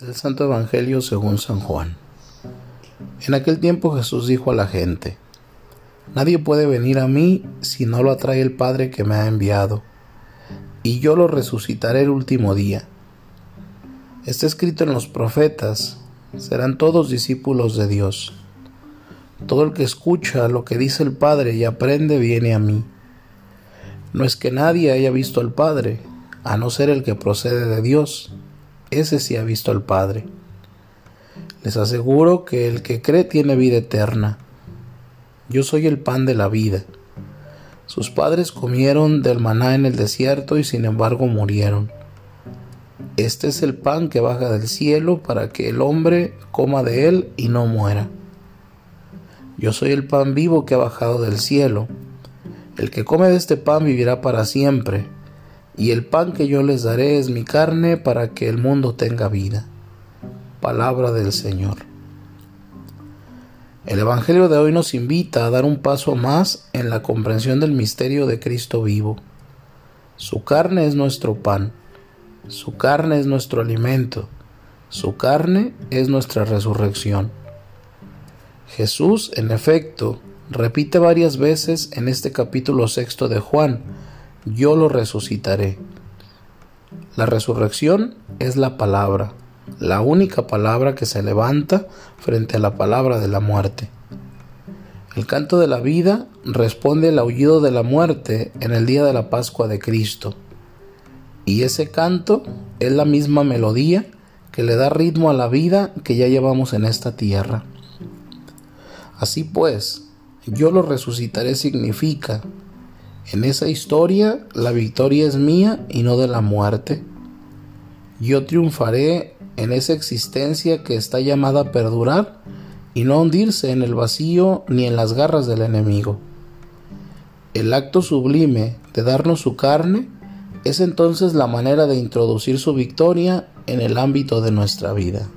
Del Santo Evangelio según San Juan. En aquel tiempo Jesús dijo a la gente, Nadie puede venir a mí si no lo atrae el Padre que me ha enviado, y yo lo resucitaré el último día. Está escrito en los profetas, serán todos discípulos de Dios. Todo el que escucha lo que dice el Padre y aprende viene a mí. No es que nadie haya visto al Padre, a no ser el que procede de Dios, ese sí ha visto al Padre. Les aseguro que el que cree tiene vida eterna. Yo soy el pan de la vida. Sus padres comieron del maná en el desierto y sin embargo murieron. Este es el pan que baja del cielo para que el hombre coma de él y no muera. Yo soy el pan vivo que ha bajado del cielo. El que come de este pan vivirá para siempre y el pan que yo les daré es mi carne para que el mundo tenga vida. Palabra del Señor. El Evangelio de hoy nos invita a dar un paso más en la comprensión del misterio de Cristo vivo. Su carne es nuestro pan, su carne es nuestro alimento, su carne es nuestra resurrección. Jesús, en efecto, repite varias veces en este capítulo sexto de Juan, yo lo resucitaré. La resurrección es la palabra, la única palabra que se levanta frente a la palabra de la muerte. El canto de la vida responde al aullido de la muerte en el día de la Pascua de Cristo. Y ese canto es la misma melodía que le da ritmo a la vida que ya llevamos en esta tierra. Así pues, yo lo resucitaré significa en esa historia la victoria es mía y no de la muerte. Yo triunfaré en esa existencia que está llamada a perdurar y no hundirse en el vacío ni en las garras del enemigo. El acto sublime de darnos su carne es entonces la manera de introducir su victoria en el ámbito de nuestra vida.